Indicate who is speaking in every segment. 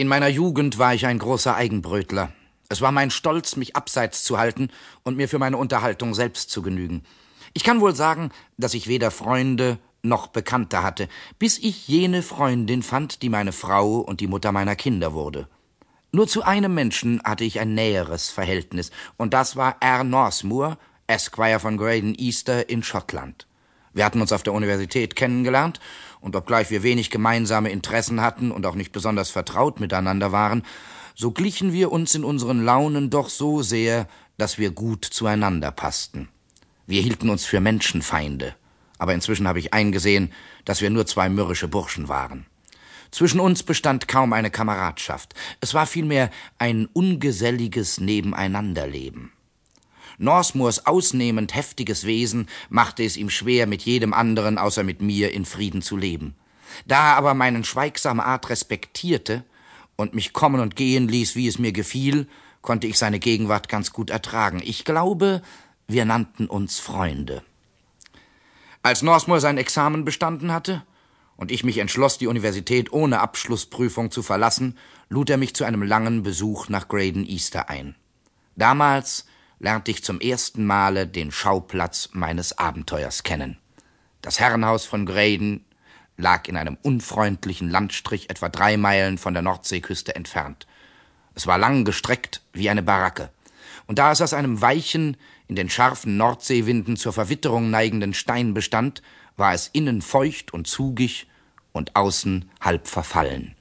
Speaker 1: In meiner Jugend war ich ein großer Eigenbrötler. Es war mein Stolz, mich abseits zu halten und mir für meine Unterhaltung selbst zu genügen. Ich kann wohl sagen, dass ich weder Freunde noch Bekannte hatte, bis ich jene Freundin fand, die meine Frau und die Mutter meiner Kinder wurde. Nur zu einem Menschen hatte ich ein näheres Verhältnis, und das war R. Northmoor, Esquire von Graydon Easter in Schottland. Wir hatten uns auf der Universität kennengelernt, und obgleich wir wenig gemeinsame Interessen hatten und auch nicht besonders vertraut miteinander waren, so glichen wir uns in unseren Launen doch so sehr, dass wir gut zueinander passten. Wir hielten uns für Menschenfeinde, aber inzwischen habe ich eingesehen, dass wir nur zwei mürrische Burschen waren. Zwischen uns bestand kaum eine Kameradschaft, es war vielmehr ein ungeselliges Nebeneinanderleben. Northmoors ausnehmend heftiges Wesen machte es ihm schwer, mit jedem anderen außer mit mir in Frieden zu leben. Da er aber meinen schweigsame Art respektierte und mich kommen und gehen ließ, wie es mir gefiel, konnte ich seine Gegenwart ganz gut ertragen. Ich glaube, wir nannten uns Freunde. Als Northmoor sein Examen bestanden hatte und ich mich entschloss, die Universität ohne Abschlussprüfung zu verlassen, lud er mich zu einem langen Besuch nach Graydon Easter ein. Damals lernte ich zum ersten Male den Schauplatz meines Abenteuers kennen. Das Herrenhaus von Graydon lag in einem unfreundlichen Landstrich etwa drei Meilen von der Nordseeküste entfernt. Es war lang gestreckt wie eine Baracke. Und da es aus einem weichen, in den scharfen Nordseewinden zur Verwitterung neigenden Stein bestand, war es innen feucht und zugig und außen halb verfallen.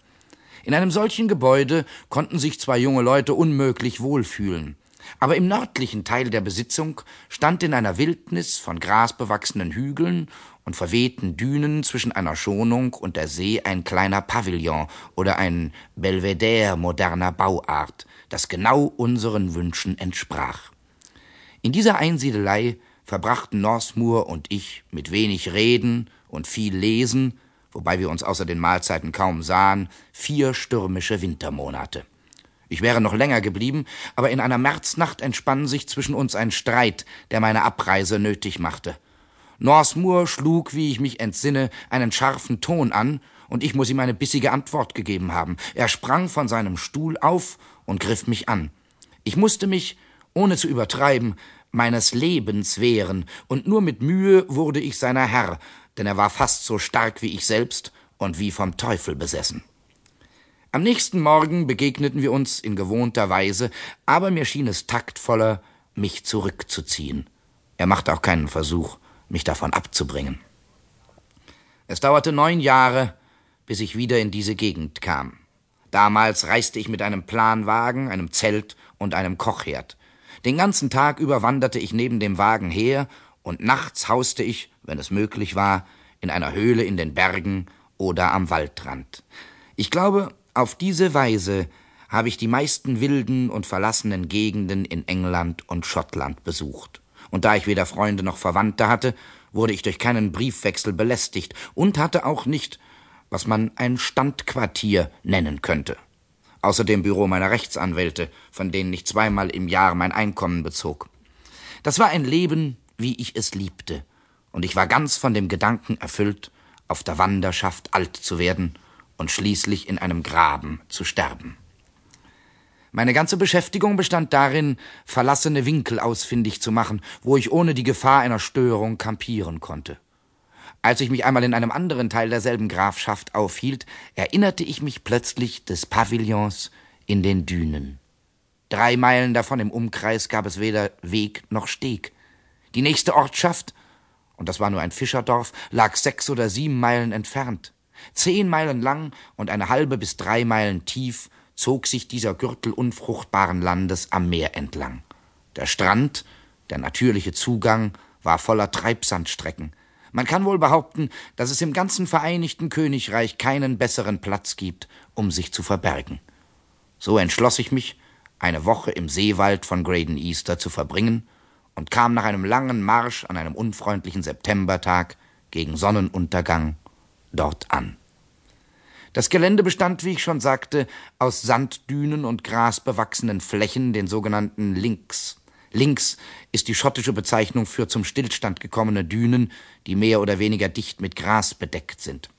Speaker 1: In einem solchen Gebäude konnten sich zwei junge Leute unmöglich wohlfühlen. Aber im nördlichen Teil der Besitzung stand in einer Wildnis von grasbewachsenen Hügeln und verwehten Dünen zwischen einer Schonung und der See ein kleiner Pavillon oder ein Belvedere moderner Bauart, das genau unseren Wünschen entsprach. In dieser Einsiedelei verbrachten Northmoor und ich mit wenig Reden und viel Lesen, wobei wir uns außer den Mahlzeiten kaum sahen, vier stürmische Wintermonate. Ich wäre noch länger geblieben, aber in einer Märznacht entspann sich zwischen uns ein Streit, der meine Abreise nötig machte. Northmoor schlug, wie ich mich entsinne, einen scharfen Ton an, und ich muss ihm eine bissige Antwort gegeben haben. Er sprang von seinem Stuhl auf und griff mich an. Ich musste mich, ohne zu übertreiben, meines Lebens wehren, und nur mit Mühe wurde ich seiner Herr, denn er war fast so stark wie ich selbst und wie vom Teufel besessen. Am nächsten Morgen begegneten wir uns in gewohnter Weise, aber mir schien es taktvoller, mich zurückzuziehen. Er machte auch keinen Versuch, mich davon abzubringen. Es dauerte neun Jahre, bis ich wieder in diese Gegend kam. Damals reiste ich mit einem Planwagen, einem Zelt und einem Kochherd. Den ganzen Tag über wanderte ich neben dem Wagen her, und nachts hauste ich, wenn es möglich war, in einer Höhle in den Bergen oder am Waldrand. Ich glaube, auf diese Weise habe ich die meisten wilden und verlassenen Gegenden in England und Schottland besucht. Und da ich weder Freunde noch Verwandte hatte, wurde ich durch keinen Briefwechsel belästigt und hatte auch nicht, was man ein Standquartier nennen könnte. Außer dem Büro meiner Rechtsanwälte, von denen ich zweimal im Jahr mein Einkommen bezog. Das war ein Leben, wie ich es liebte, und ich war ganz von dem Gedanken erfüllt, auf der Wanderschaft alt zu werden und schließlich in einem Graben zu sterben. Meine ganze Beschäftigung bestand darin, verlassene Winkel ausfindig zu machen, wo ich ohne die Gefahr einer Störung kampieren konnte. Als ich mich einmal in einem anderen Teil derselben Grafschaft aufhielt, erinnerte ich mich plötzlich des Pavillons in den Dünen. Drei Meilen davon im Umkreis gab es weder Weg noch Steg. Die nächste Ortschaft, und das war nur ein Fischerdorf, lag sechs oder sieben Meilen entfernt. Zehn Meilen lang und eine halbe bis drei Meilen tief zog sich dieser Gürtel unfruchtbaren Landes am Meer entlang. Der Strand, der natürliche Zugang, war voller Treibsandstrecken. Man kann wohl behaupten, dass es im ganzen Vereinigten Königreich keinen besseren Platz gibt, um sich zu verbergen. So entschloss ich mich, eine Woche im Seewald von Graydon Easter zu verbringen und kam nach einem langen Marsch an einem unfreundlichen Septembertag gegen Sonnenuntergang dort an. Das Gelände bestand, wie ich schon sagte, aus Sanddünen und grasbewachsenen Flächen, den sogenannten Links. Links ist die schottische Bezeichnung für zum Stillstand gekommene Dünen, die mehr oder weniger dicht mit Gras bedeckt sind.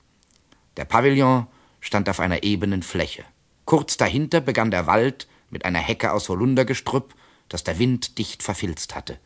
Speaker 1: Der Pavillon stand auf einer ebenen Fläche. Kurz dahinter begann der Wald mit einer Hecke aus Holundergestrüpp, das der Wind dicht verfilzt hatte.